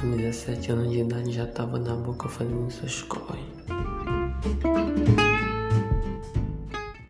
Com 17 anos de idade já estava na boca fazendo suas coisas.